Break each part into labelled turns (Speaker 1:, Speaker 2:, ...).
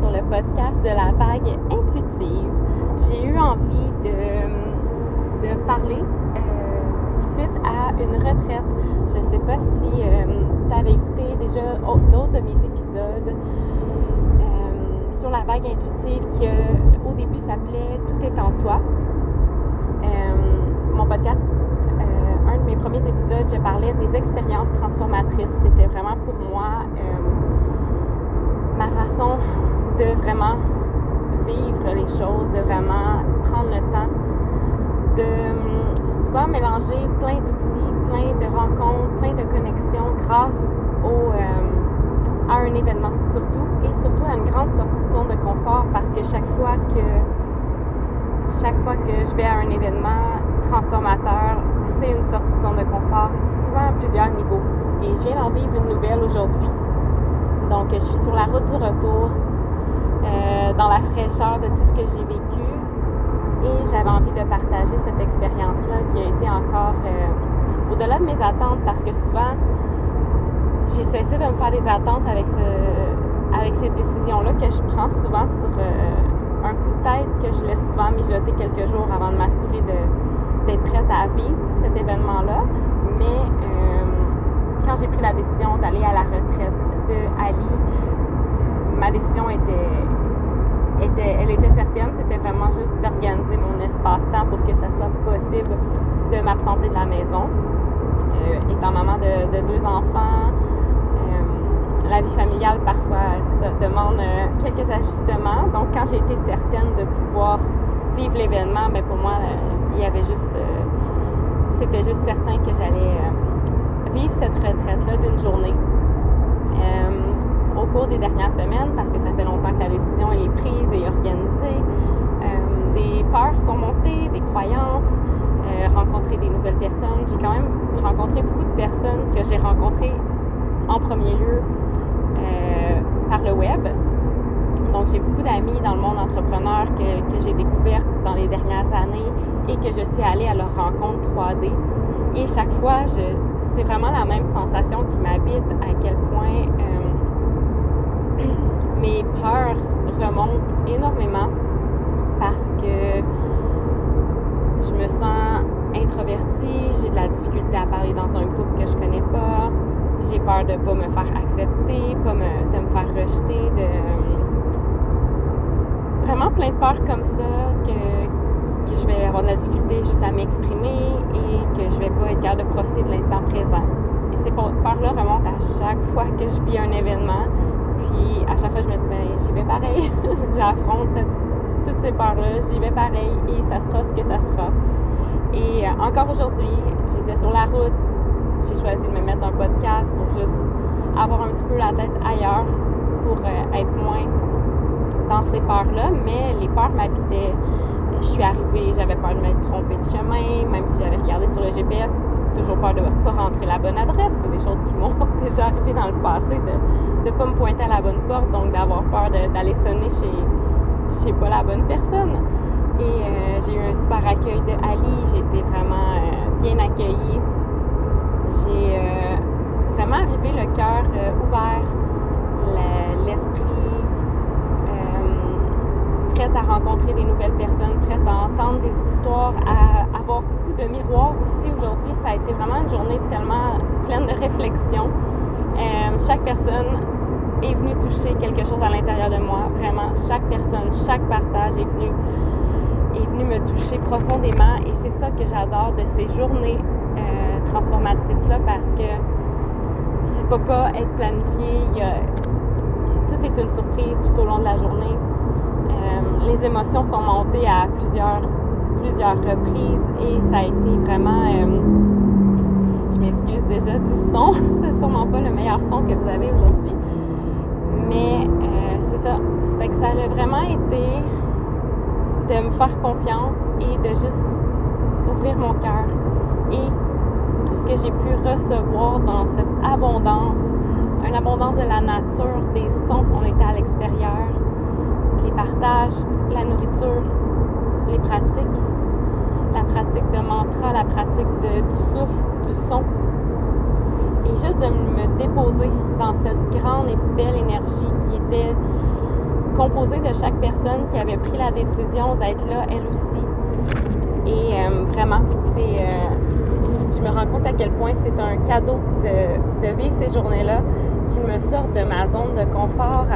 Speaker 1: sur le podcast de la vague intuitive. J'ai eu envie de, de parler euh, suite à une retraite. Je ne sais pas si euh, tu avais écouté déjà d'autres de mes épisodes euh, sur la vague intuitive qui au début s'appelait Tout est en toi. mon podcast un de mes premiers épisodes, je parlais des expériences transformatrices. C'était vraiment pour moi ma façon de vraiment vivre les choses, de vraiment prendre le temps de hum, souvent mélanger plein d'outils, plein de rencontres, plein de connexions grâce au, hum, à un événement surtout et surtout à une grande sortie de zone de confort parce que chaque fois que chaque fois que je vais à un événement transformateur, c'est une sortie de zone de confort, souvent à plusieurs niveaux. Et je viens d'en vivre une nouvelle aujourd'hui. Donc, je suis sur la route du retour, euh, dans la fraîcheur de tout ce que j'ai vécu. Et j'avais envie de partager cette expérience-là qui a été encore euh, au-delà de mes attentes parce que souvent, j'ai cessé de me faire des attentes avec, ce, avec ces décisions-là que je prends souvent sur euh, un coup de tête que je laisse souvent mijoter quelques jours avant de m'assurer d'être prête à vivre cet événement-là. Mais quand j'ai pris la décision d'aller à la retraite de Ali, ma décision était, était, elle était certaine. C'était vraiment juste d'organiser mon espace-temps pour que ça soit possible de m'absenter de la maison. Euh, étant maman de, deux enfants, euh, la vie familiale parfois demande euh, quelques ajustements. Donc quand j'ai été certaine de pouvoir vivre l'événement, ben, pour moi, il y avait juste c'était juste certain que j'allais vivre cette retraite-là d'une journée euh, au cours des dernières semaines, parce que ça fait longtemps que la décision est prise et organisée. Euh, des peurs sont montées, des croyances, euh, rencontrer des nouvelles personnes. J'ai quand même rencontré beaucoup de personnes que j'ai rencontrées en premier lieu par le web. Donc, j'ai beaucoup d'amis dans le monde entrepreneur que, que j'ai découvert dans les dernières années et que je suis allée à leur rencontre 3D. Et chaque fois, c'est vraiment la même sensation qui m'habite, à quel point euh, mes peurs remontent énormément parce que je me sens introvertie, j'ai de la difficulté à parler dans un groupe que je connais pas, j'ai peur de pas me faire accepter, pas de me faire rejeter, de vraiment plein de peurs comme ça que, que je vais avoir de la difficulté juste à m'exprimer et que je vais pas être capable de profiter de l'instant présent. Et ces peurs-là remontent à chaque fois que je vis un événement. À chaque fois, je me dis, ben, j'y vais pareil. J'affronte toutes ces peurs-là, j'y vais pareil et ça sera ce que ça sera. Et euh, encore aujourd'hui, j'étais sur la route, j'ai choisi de me mettre un podcast pour juste avoir un petit peu la tête ailleurs, pour euh, être moins dans ces peurs-là, mais les peurs m'habitaient je suis arrivée, j'avais peur de me tromper de chemin, même si j'avais regardé sur le GPS, toujours peur de ne pas rentrer la bonne adresse. C'est des choses qui m'ont déjà arrivé dans le passé, de ne pas me pointer à la bonne porte, donc d'avoir peur d'aller sonner chez, pas la bonne personne. Et euh, j'ai eu un super accueil de Ali, j'ai été vraiment euh, bien accueillie. J'ai euh, vraiment arrivé le cœur ouvert, l'esprit prête à rencontrer des nouvelles personnes, prête à entendre des histoires, à avoir beaucoup de miroirs aussi. Aujourd'hui, ça a été vraiment une journée tellement pleine de réflexion. Euh, chaque personne est venue toucher quelque chose à l'intérieur de moi. Vraiment, chaque personne, chaque partage est venu, est venu me toucher profondément. Et c'est ça que j'adore de ces journées euh, transformatrices-là parce que ça ne peut pas être planifié. tout est une surprise tout au long de la journée. Euh, les émotions sont montées à plusieurs, plusieurs reprises et ça a été vraiment. Euh, je m'excuse déjà du son, c'est sûrement pas le meilleur son que vous avez aujourd'hui. Mais euh, c'est ça. Ça fait que ça a vraiment été de me faire confiance et de juste ouvrir mon cœur. Et tout ce que j'ai pu recevoir dans cette abondance, une abondance de la nature, des sons, on était à l'extérieur, partages, la nourriture, les pratiques, la pratique de mantra, la pratique du souffle, du son. Et juste de me déposer dans cette grande et belle énergie qui était composé de chaque personne qui avait pris la décision d'être là, elle aussi. Et euh, vraiment, c'est, je me rends compte à quel point c'est un cadeau de, vivre ces journées-là qui me sortent de ma zone de confort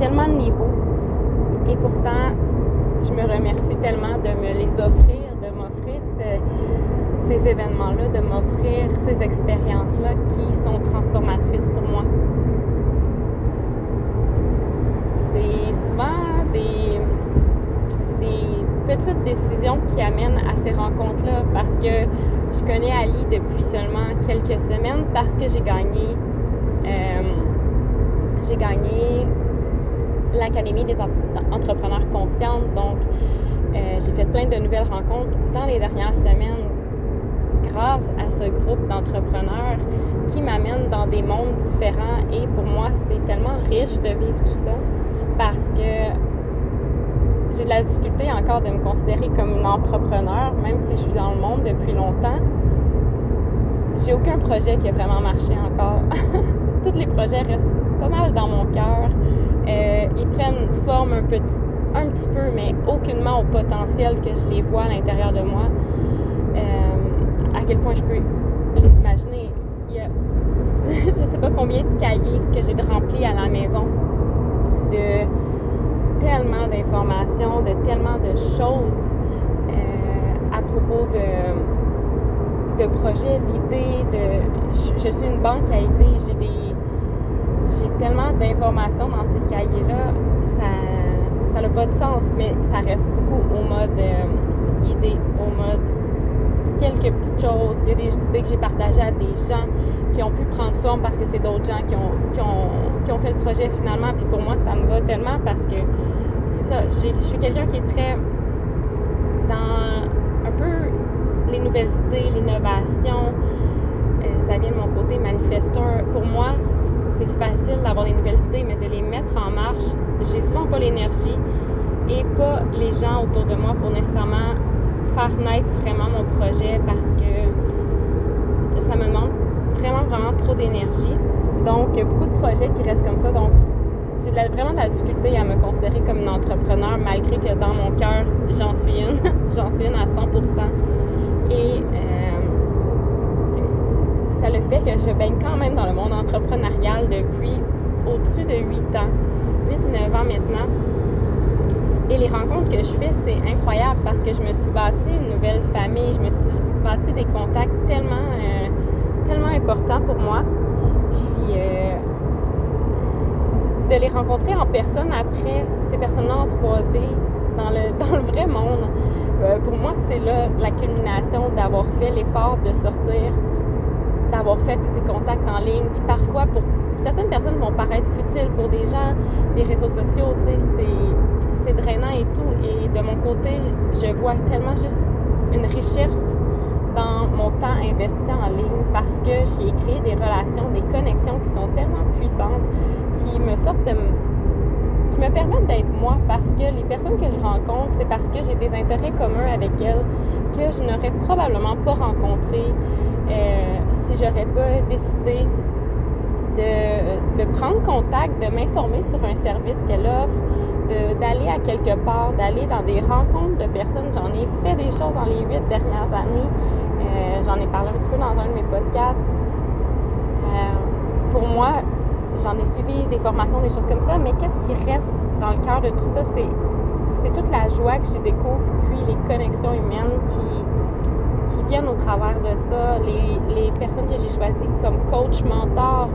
Speaker 1: tellement de niveaux. Et pourtant, je me remercie tellement de me les offrir, de m'offrir ces, événements-là, de m'offrir ces expériences-là qui sont transformatrices pour moi. C'est souvent des, des petites décisions qui amènent à ces rencontres-là parce que je connais Ali depuis seulement quelques semaines parce que j'ai gagné euh, j'ai gagné l'Académie des entrepreneurs conscientes. Donc, euh, j'ai fait plein de nouvelles rencontres dans les dernières semaines grâce à ce groupe d'entrepreneurs qui m'amène dans des mondes différents. Et pour moi, c'est tellement riche de vivre tout ça parce que j'ai de la difficulté encore de me considérer comme une entrepreneur, même si je suis dans le monde depuis longtemps. J'ai aucun projet qui a vraiment marché encore. Tous les projets restent pas mal dans mon cœur. Euh, ils prennent forme un petit, un petit peu, mais aucunement au potentiel que je les vois à l'intérieur de moi. Euh, à quel point je peux les imaginer. Il y a je sais pas combien de cahiers que j'ai remplis à la maison de tellement d'informations, de tellement de choses euh, à propos de, de projets, d'idées, de je, je, suis une banque à idées, j'ai des j'ai tellement d'informations dans ces cahiers-là, ça n'a pas de sens, mais ça reste beaucoup au mode euh, idée, au mode quelques petites choses. Il y a des idées que j'ai partagées à des gens qui ont pu prendre forme parce que c'est d'autres gens qui ont, qui, ont, qui ont fait le projet finalement. Puis pour moi, ça me va tellement parce que c'est ça, je suis quelqu'un qui est très dans un peu les nouvelles idées, l'innovation. Euh, ça vient de mon côté manifesteur. Pour moi, c'est facile d'avoir des nouvelles idées, mais de les mettre en marche, j'ai souvent pas l'énergie et pas les gens autour de moi pour nécessairement faire naître vraiment mon projet parce que ça me demande vraiment, vraiment trop d'énergie. Donc, beaucoup de projets qui restent comme ça. Donc, j'ai vraiment de la difficulté à me considérer comme une entrepreneur, malgré que dans mon cœur, j'en suis une. j'en suis une à 100 Et ça le fait que je baigne quand même dans le monde entrepreneurial depuis au-dessus de 8 ans, 8-9 ans maintenant. Et les rencontres que je fais, c'est incroyable parce que je me suis bâti une nouvelle famille, je me suis bâti des contacts tellement, euh, tellement importants pour moi. Puis euh, de les rencontrer en personne après, ces personnes-là en 3D, dans le, dans le vrai monde, euh, pour moi, c'est là la culmination d'avoir fait l'effort de sortir d'avoir fait des contacts en ligne qui parfois pour certaines personnes vont paraître futiles pour des gens, les réseaux sociaux, tu sais, c'est drainant et tout. Et de mon côté, je vois tellement juste une richesse dans mon temps investi en ligne parce que j'ai créé des relations, des connexions qui sont tellement puissantes, qui me sortent de qui me permettent d'être moi parce que les personnes que je rencontre, c'est parce que j'ai des intérêts communs avec elles que je n'aurais probablement pas rencontrés si j'aurais pas décidé de, prendre contact, de m'informer sur un service qu'elle offre, d'aller à quelque part, d'aller dans des rencontres de personnes. J'en ai fait des choses dans les huit dernières années. Euh, j'en ai parlé un petit peu dans un de mes podcasts. Euh, pour moi, j'en ai suivi des formations, des choses comme ça, mais qu'est-ce qui reste dans le cœur de tout ça, c'est toute la joie que j'y découvre, puis les connexions humaines qui au travers de ça. Les, personnes que j'ai choisies comme coach, mentor,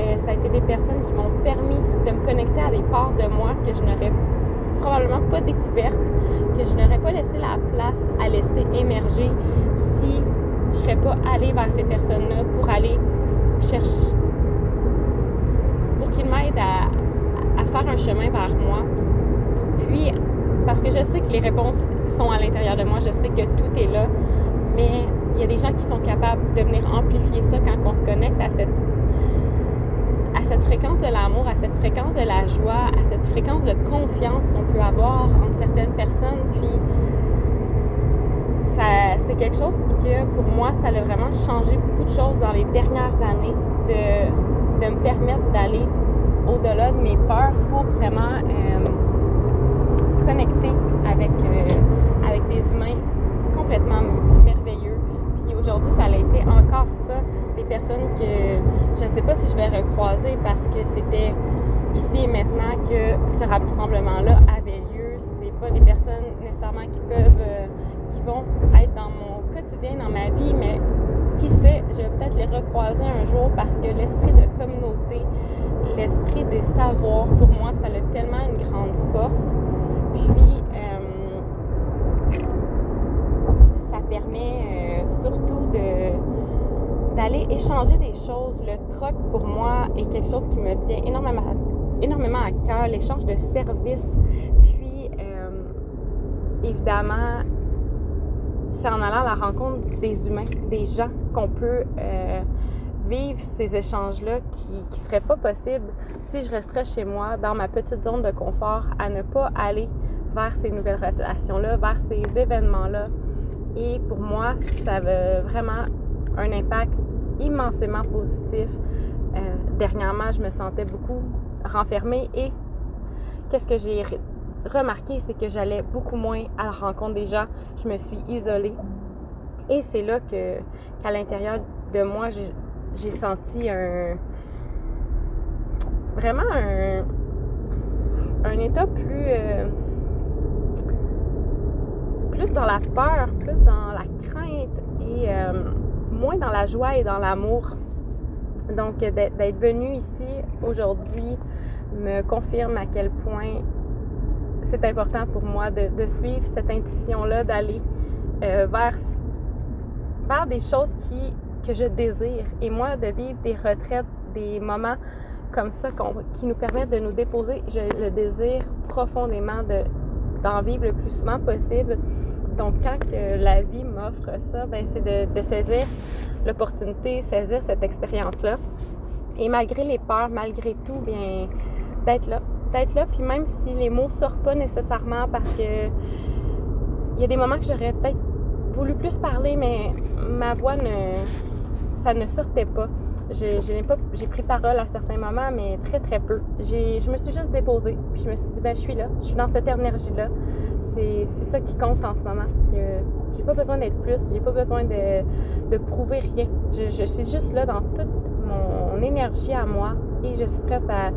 Speaker 1: euh, ça a été des personnes qui m'ont permis de me connecter à des parts de moi que je n'aurais probablement pas découvertes, que je n'aurais pas laissé la place à laisser émerger si je serais pas allée vers ces personnes-là pour aller chercher, pour qu'ils m'aident à, à faire un chemin vers moi. Puis, parce que je sais que les réponses sont à l'intérieur de moi, je sais que tout est là mais il y a des gens qui sont capables de venir amplifier ça quand on se connecte à cette, à cette fréquence de l'amour, à cette fréquence de la joie, à cette fréquence de confiance qu'on peut avoir entre certaines personnes. Puis, c'est quelque chose que pour moi, ça a vraiment changé beaucoup de choses dans les dernières années, de, de me permettre d'aller au-delà de mes peurs pour vraiment connecter avec, avec des humains complètement merveilleux. Puis aujourd'hui, ça a été encore ça, des que je ne sais pas si je vais recroiser parce que c'était ici et maintenant que ce rassemblement-là avait lieu. C'est pas des personnes nécessairement qui peuvent, euh, qui vont être dans mon quotidien, dans ma vie, mais qui sait, je vais peut-être les recroiser un jour parce que l'esprit de communauté, l'esprit de savoir, pour moi, ça a tellement une grande force. Puis, euh, ça permet euh, surtout échanger des choses. Le troc, pour moi, est quelque chose qui me tient énormément à cœur, l'échange de services. Puis, euh, évidemment, c'est en allant à la rencontre des humains, des gens qu'on peut euh, vivre ces échanges-là qui ne seraient pas possibles si je resterais chez moi, dans ma petite zone de confort, à ne pas aller vers ces nouvelles relations-là, vers ces événements-là. Et pour moi, ça a vraiment un impact immensément positif. Euh, dernièrement, je me sentais beaucoup renfermée et qu'est-ce que j'ai remarqué, c'est que j'allais beaucoup moins à la rencontre des gens. Je me suis isolée. Et c'est là que qu'à l'intérieur de moi, j'ai senti un vraiment un, un état plus euh, plus dans la peur, plus dans la crainte et euh, moins dans la joie et dans l'amour. Donc d'être venu ici aujourd'hui me confirme à quel point c'est important pour moi de, suivre cette intuition-là, d'aller euh, vers, vers des choses qui, que je désire. Et moi, de vivre des retraites, des moments comme ça qui nous permettent de nous déposer, je le désire profondément d'en vivre le plus souvent possible. Donc, quand la vie m'offre ça, ben, c'est de, saisir l'opportunité, saisir cette expérience-là. Et malgré les peurs, malgré tout, bien, d'être là. D'être là, puis même si les mots sortent pas nécessairement parce que il y a des moments que j'aurais peut-être voulu plus parler, mais ma voix ne. ça ne sortait pas. J'ai pris parole à certains moments, mais très très peu. Je me suis juste déposée, puis je me suis dit, ben je suis là, je suis dans cette énergie-là. C'est ça qui compte en ce moment. J'ai pas besoin d'être plus, j'ai pas besoin de, de prouver rien. Je, je, suis juste là dans toute mon énergie à moi et je suis prête à,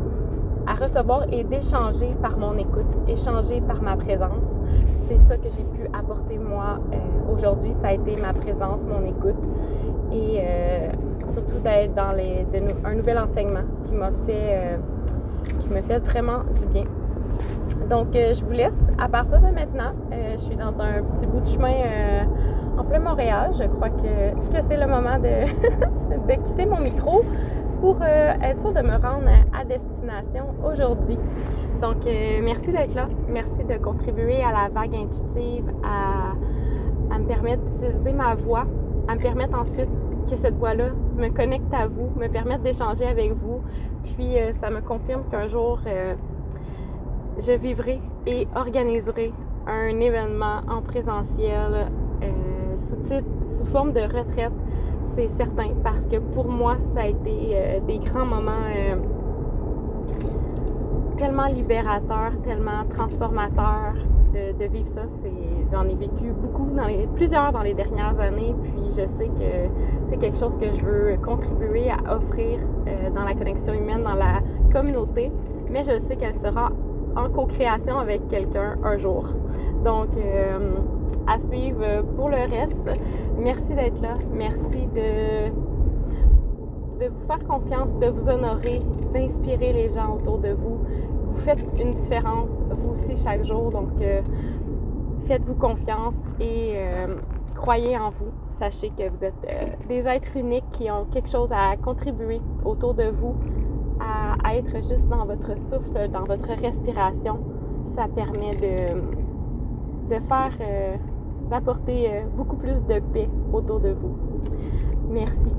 Speaker 1: à recevoir et d'échanger par mon écoute, échanger par ma présence. C'est ça que j'ai pu apporter moi euh, aujourd'hui. Ça a été ma présence, mon écoute et euh, surtout d'être dans les, un nouvel enseignement qui m'a fait, euh, fait vraiment du bien. Donc, je vous laisse. À partir de maintenant, je suis dans un petit bout de chemin en plein Montréal. Je crois que, c'est le moment de, quitter mon micro pour euh, être sûr de me rendre à destination aujourd'hui. Donc, euh, merci d'être là. Merci de contribuer à la vague intuitive, à, me permettre d'utiliser ma voix, à me permettre ensuite que cette voix-là me connecte à vous, me permette d'échanger avec vous. Puis, euh, ça me confirme qu'un jour, je vivrai et organiserai un événement en présentiel sous, sous forme de retraite c'est certain, parce que pour moi, ça a été euh, des grands moments euh, tellement libérateurs, tellement transformateurs de, vivre ça. J'en ai vécu beaucoup, plusieurs dans les dernières années, puis je sais que c'est quelque chose que je veux contribuer à offrir euh, dans la connexion humaine, dans la communauté, mais je sais qu'elle sera en co-création avec quelqu'un un jour. Donc, à suivre pour le reste. Merci d'être là. Merci de, de vous faire confiance, de vous honorer, d'inspirer les gens autour de vous. Vous faites une différence, vous aussi, chaque jour. Donc, euh, faites-vous confiance et euh, croyez en vous. Sachez que vous êtes euh, des êtres uniques qui ont quelque chose à contribuer autour de vous, à, être juste dans votre souffle, dans votre respiration. Ça permet de, de faire d'apporter euh, beaucoup plus de paix autour de vous. Merci.